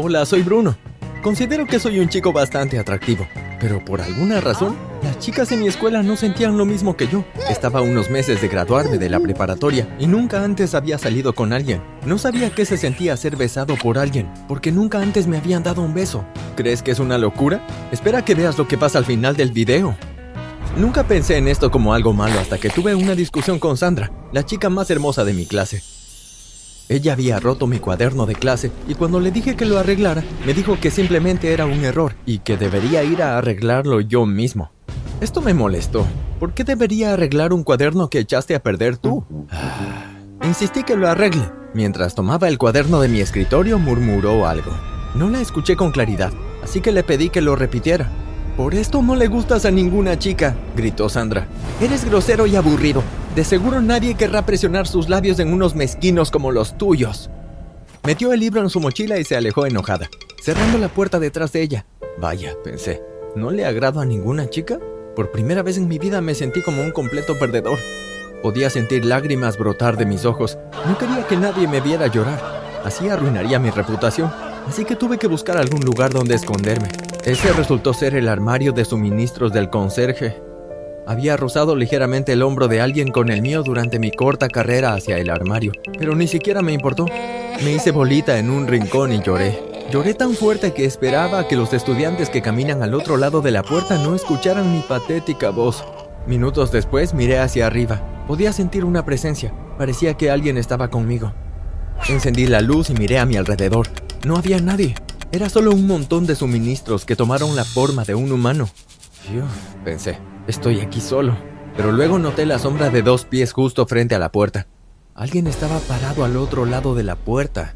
Hola, soy Bruno. Considero que soy un chico bastante atractivo, pero por alguna razón, las chicas en mi escuela no sentían lo mismo que yo. Estaba unos meses de graduarme de la preparatoria y nunca antes había salido con alguien. No sabía qué se sentía ser besado por alguien, porque nunca antes me habían dado un beso. ¿Crees que es una locura? Espera que veas lo que pasa al final del video. Nunca pensé en esto como algo malo hasta que tuve una discusión con Sandra, la chica más hermosa de mi clase. Ella había roto mi cuaderno de clase y cuando le dije que lo arreglara, me dijo que simplemente era un error y que debería ir a arreglarlo yo mismo. Esto me molestó. ¿Por qué debería arreglar un cuaderno que echaste a perder tú? Insistí que lo arregle. Mientras tomaba el cuaderno de mi escritorio, murmuró algo. No la escuché con claridad, así que le pedí que lo repitiera. Por esto no le gustas a ninguna chica, gritó Sandra. Eres grosero y aburrido. De seguro nadie querrá presionar sus labios en unos mezquinos como los tuyos. Metió el libro en su mochila y se alejó enojada, cerrando la puerta detrás de ella. Vaya, pensé, ¿no le agrado a ninguna chica? Por primera vez en mi vida me sentí como un completo perdedor. Podía sentir lágrimas brotar de mis ojos. No quería que nadie me viera llorar. Así arruinaría mi reputación. Así que tuve que buscar algún lugar donde esconderme. Ese resultó ser el armario de suministros del conserje. Había rozado ligeramente el hombro de alguien con el mío durante mi corta carrera hacia el armario, pero ni siquiera me importó. Me hice bolita en un rincón y lloré. Lloré tan fuerte que esperaba que los estudiantes que caminan al otro lado de la puerta no escucharan mi patética voz. Minutos después miré hacia arriba. Podía sentir una presencia. Parecía que alguien estaba conmigo. Encendí la luz y miré a mi alrededor. No había nadie. Era solo un montón de suministros que tomaron la forma de un humano. Pensé. Estoy aquí solo. Pero luego noté la sombra de dos pies justo frente a la puerta. Alguien estaba parado al otro lado de la puerta.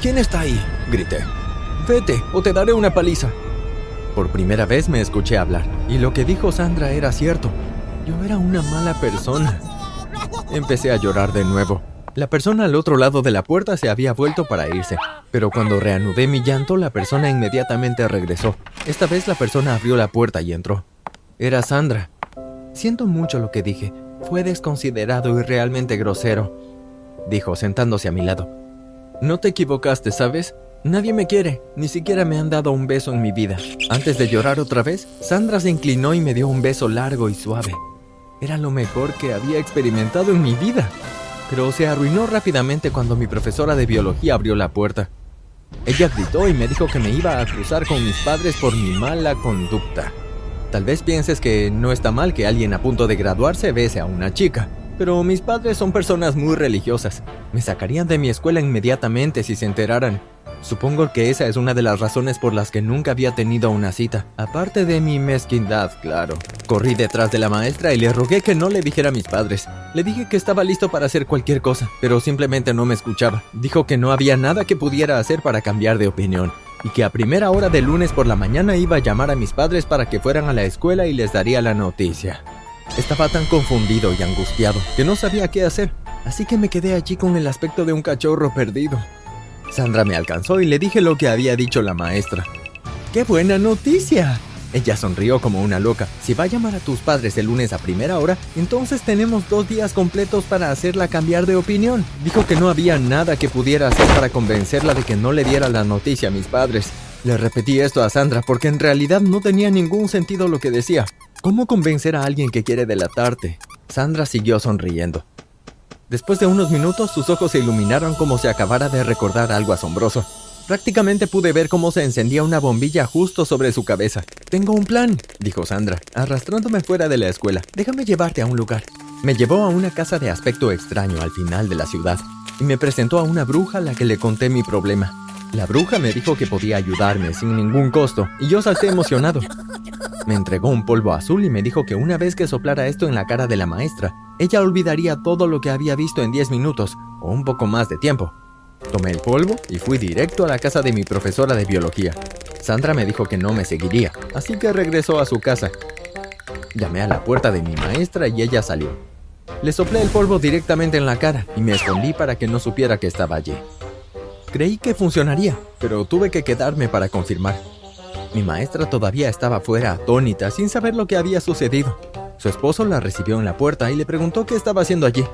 ¿Quién está ahí? grité. Vete, o te daré una paliza. Por primera vez me escuché hablar, y lo que dijo Sandra era cierto. Yo era una mala persona. Empecé a llorar de nuevo. La persona al otro lado de la puerta se había vuelto para irse, pero cuando reanudé mi llanto, la persona inmediatamente regresó. Esta vez la persona abrió la puerta y entró. Era Sandra. Siento mucho lo que dije. Fue desconsiderado y realmente grosero, dijo sentándose a mi lado. No te equivocaste, ¿sabes? Nadie me quiere, ni siquiera me han dado un beso en mi vida. Antes de llorar otra vez, Sandra se inclinó y me dio un beso largo y suave. Era lo mejor que había experimentado en mi vida. Pero se arruinó rápidamente cuando mi profesora de biología abrió la puerta. Ella gritó y me dijo que me iba a acusar con mis padres por mi mala conducta. Tal vez pienses que no está mal que alguien a punto de graduarse bese a una chica, pero mis padres son personas muy religiosas. Me sacarían de mi escuela inmediatamente si se enteraran. Supongo que esa es una de las razones por las que nunca había tenido una cita, aparte de mi mezquindad, claro. Corrí detrás de la maestra y le rogué que no le dijera a mis padres. Le dije que estaba listo para hacer cualquier cosa, pero simplemente no me escuchaba. Dijo que no había nada que pudiera hacer para cambiar de opinión y que a primera hora de lunes por la mañana iba a llamar a mis padres para que fueran a la escuela y les daría la noticia. Estaba tan confundido y angustiado que no sabía qué hacer, así que me quedé allí con el aspecto de un cachorro perdido. Sandra me alcanzó y le dije lo que había dicho la maestra. ¡Qué buena noticia! Ella sonrió como una loca. Si va a llamar a tus padres el lunes a primera hora, entonces tenemos dos días completos para hacerla cambiar de opinión. Dijo que no había nada que pudiera hacer para convencerla de que no le diera la noticia a mis padres. Le repetí esto a Sandra porque en realidad no tenía ningún sentido lo que decía. ¿Cómo convencer a alguien que quiere delatarte? Sandra siguió sonriendo. Después de unos minutos sus ojos se iluminaron como si acabara de recordar algo asombroso. Prácticamente pude ver cómo se encendía una bombilla justo sobre su cabeza. Tengo un plan, dijo Sandra, arrastrándome fuera de la escuela. Déjame llevarte a un lugar. Me llevó a una casa de aspecto extraño al final de la ciudad y me presentó a una bruja a la que le conté mi problema. La bruja me dijo que podía ayudarme sin ningún costo y yo salté emocionado. Me entregó un polvo azul y me dijo que una vez que soplara esto en la cara de la maestra, ella olvidaría todo lo que había visto en 10 minutos o un poco más de tiempo. Tomé el polvo y fui directo a la casa de mi profesora de biología. Sandra me dijo que no me seguiría, así que regresó a su casa. Llamé a la puerta de mi maestra y ella salió. Le soplé el polvo directamente en la cara y me escondí para que no supiera que estaba allí. Creí que funcionaría, pero tuve que quedarme para confirmar. Mi maestra todavía estaba fuera atónita, sin saber lo que había sucedido. Su esposo la recibió en la puerta y le preguntó qué estaba haciendo allí.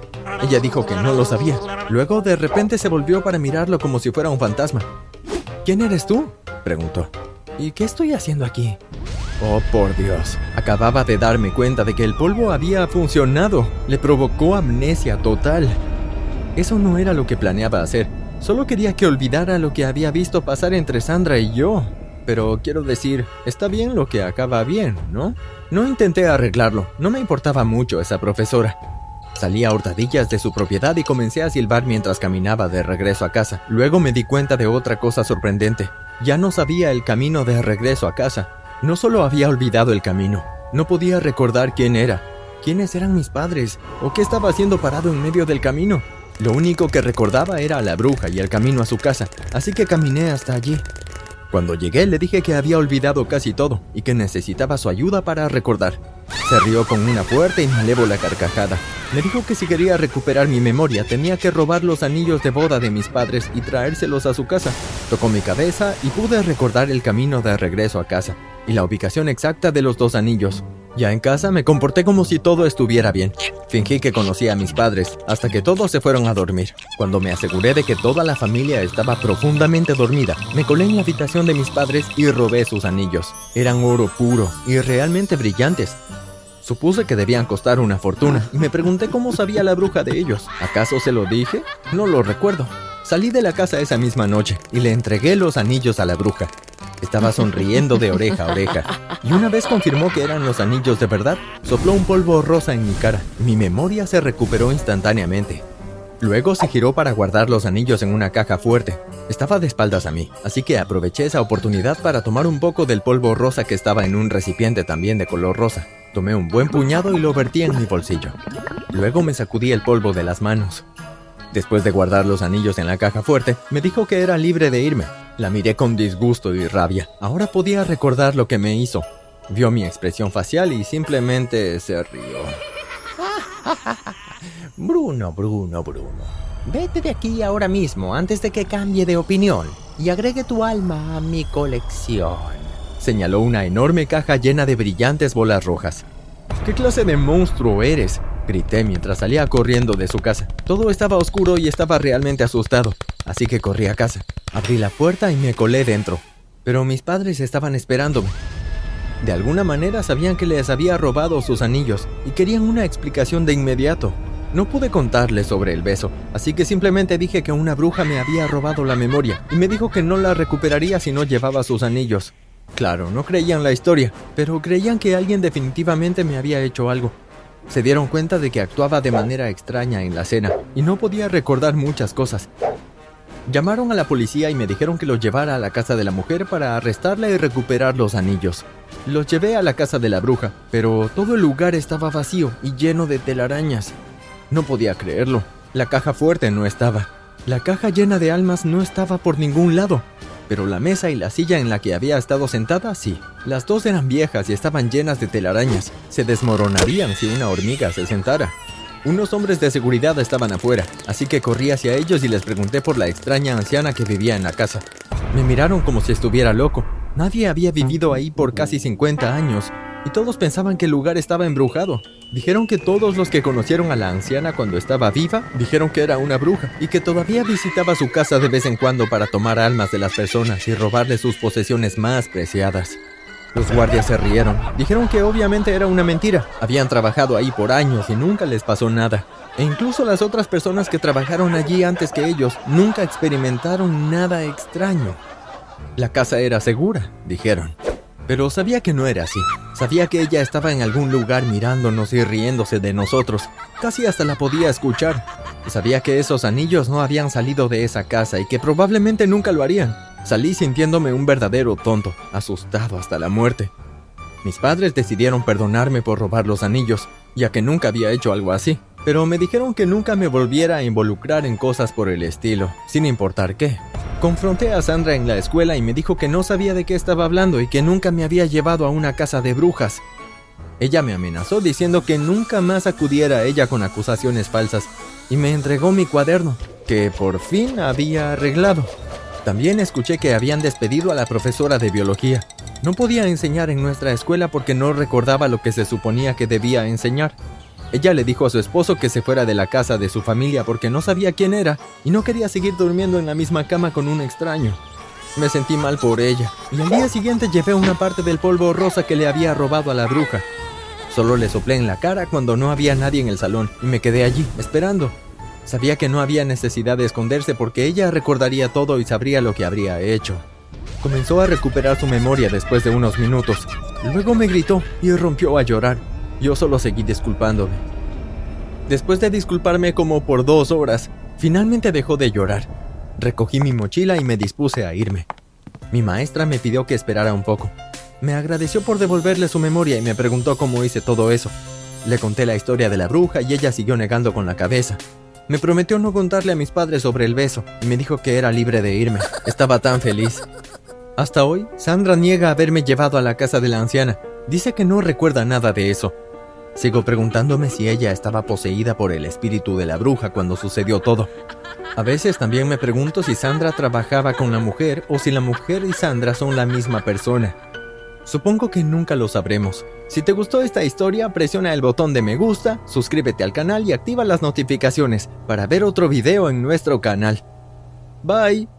Ella dijo que no lo sabía. Luego de repente se volvió para mirarlo como si fuera un fantasma. ¿Quién eres tú? preguntó. ¿Y qué estoy haciendo aquí? Oh, por Dios. Acababa de darme cuenta de que el polvo había funcionado. Le provocó amnesia total. Eso no era lo que planeaba hacer. Solo quería que olvidara lo que había visto pasar entre Sandra y yo. Pero quiero decir, está bien lo que acaba bien, ¿no? No intenté arreglarlo. No me importaba mucho esa profesora. Salí a hurtadillas de su propiedad y comencé a silbar mientras caminaba de regreso a casa. Luego me di cuenta de otra cosa sorprendente. Ya no sabía el camino de regreso a casa. No solo había olvidado el camino, no podía recordar quién era, quiénes eran mis padres o qué estaba haciendo parado en medio del camino. Lo único que recordaba era a la bruja y el camino a su casa, así que caminé hasta allí. Cuando llegué le dije que había olvidado casi todo y que necesitaba su ayuda para recordar. Se rió con una fuerte y malévola carcajada. Me dijo que si quería recuperar mi memoria tenía que robar los anillos de boda de mis padres y traérselos a su casa. Tocó mi cabeza y pude recordar el camino de regreso a casa y la ubicación exacta de los dos anillos. Ya en casa me comporté como si todo estuviera bien. Fingí que conocía a mis padres hasta que todos se fueron a dormir. Cuando me aseguré de que toda la familia estaba profundamente dormida, me colé en la habitación de mis padres y robé sus anillos. Eran oro puro y realmente brillantes. Supuse que debían costar una fortuna y me pregunté cómo sabía la bruja de ellos. ¿Acaso se lo dije? No lo recuerdo. Salí de la casa esa misma noche y le entregué los anillos a la bruja. Estaba sonriendo de oreja a oreja y una vez confirmó que eran los anillos de verdad, sopló un polvo rosa en mi cara. Mi memoria se recuperó instantáneamente. Luego se giró para guardar los anillos en una caja fuerte. Estaba de espaldas a mí, así que aproveché esa oportunidad para tomar un poco del polvo rosa que estaba en un recipiente también de color rosa. Tomé un buen puñado y lo vertí en mi bolsillo. Luego me sacudí el polvo de las manos. Después de guardar los anillos en la caja fuerte, me dijo que era libre de irme. La miré con disgusto y rabia. Ahora podía recordar lo que me hizo. Vio mi expresión facial y simplemente se rió. Bruno, Bruno, Bruno. Vete de aquí ahora mismo antes de que cambie de opinión y agregue tu alma a mi colección señaló una enorme caja llena de brillantes bolas rojas. ¿Qué clase de monstruo eres? grité mientras salía corriendo de su casa. Todo estaba oscuro y estaba realmente asustado, así que corrí a casa. Abrí la puerta y me colé dentro. Pero mis padres estaban esperándome. De alguna manera sabían que les había robado sus anillos y querían una explicación de inmediato. No pude contarles sobre el beso, así que simplemente dije que una bruja me había robado la memoria y me dijo que no la recuperaría si no llevaba sus anillos. Claro, no creían la historia, pero creían que alguien definitivamente me había hecho algo. Se dieron cuenta de que actuaba de manera extraña en la cena y no podía recordar muchas cosas. Llamaron a la policía y me dijeron que los llevara a la casa de la mujer para arrestarla y recuperar los anillos. Los llevé a la casa de la bruja, pero todo el lugar estaba vacío y lleno de telarañas. No podía creerlo. La caja fuerte no estaba. La caja llena de almas no estaba por ningún lado pero la mesa y la silla en la que había estado sentada sí. Las dos eran viejas y estaban llenas de telarañas. Se desmoronarían si una hormiga se sentara. Unos hombres de seguridad estaban afuera, así que corrí hacia ellos y les pregunté por la extraña anciana que vivía en la casa. Me miraron como si estuviera loco. Nadie había vivido ahí por casi 50 años, y todos pensaban que el lugar estaba embrujado. Dijeron que todos los que conocieron a la anciana cuando estaba viva dijeron que era una bruja y que todavía visitaba su casa de vez en cuando para tomar almas de las personas y robarle sus posesiones más preciadas. Los guardias se rieron. Dijeron que obviamente era una mentira. Habían trabajado ahí por años y nunca les pasó nada. E incluso las otras personas que trabajaron allí antes que ellos nunca experimentaron nada extraño. La casa era segura, dijeron. Pero sabía que no era así. Sabía que ella estaba en algún lugar mirándonos y riéndose de nosotros. Casi hasta la podía escuchar. Sabía que esos anillos no habían salido de esa casa y que probablemente nunca lo harían. Salí sintiéndome un verdadero tonto, asustado hasta la muerte. Mis padres decidieron perdonarme por robar los anillos, ya que nunca había hecho algo así, pero me dijeron que nunca me volviera a involucrar en cosas por el estilo, sin importar qué. Confronté a Sandra en la escuela y me dijo que no sabía de qué estaba hablando y que nunca me había llevado a una casa de brujas. Ella me amenazó diciendo que nunca más acudiera a ella con acusaciones falsas y me entregó mi cuaderno, que por fin había arreglado. También escuché que habían despedido a la profesora de biología. No podía enseñar en nuestra escuela porque no recordaba lo que se suponía que debía enseñar. Ella le dijo a su esposo que se fuera de la casa de su familia porque no sabía quién era y no quería seguir durmiendo en la misma cama con un extraño. Me sentí mal por ella, y al día siguiente llevé una parte del polvo rosa que le había robado a la bruja. Solo le soplé en la cara cuando no había nadie en el salón, y me quedé allí, esperando. Sabía que no había necesidad de esconderse porque ella recordaría todo y sabría lo que habría hecho. Comenzó a recuperar su memoria después de unos minutos. Luego me gritó y rompió a llorar. Yo solo seguí disculpándome. Después de disculparme como por dos horas, finalmente dejó de llorar. Recogí mi mochila y me dispuse a irme. Mi maestra me pidió que esperara un poco. Me agradeció por devolverle su memoria y me preguntó cómo hice todo eso. Le conté la historia de la bruja y ella siguió negando con la cabeza. Me prometió no contarle a mis padres sobre el beso y me dijo que era libre de irme. Estaba tan feliz. Hasta hoy, Sandra niega haberme llevado a la casa de la anciana. Dice que no recuerda nada de eso. Sigo preguntándome si ella estaba poseída por el espíritu de la bruja cuando sucedió todo. A veces también me pregunto si Sandra trabajaba con la mujer o si la mujer y Sandra son la misma persona. Supongo que nunca lo sabremos. Si te gustó esta historia, presiona el botón de me gusta, suscríbete al canal y activa las notificaciones para ver otro video en nuestro canal. Bye.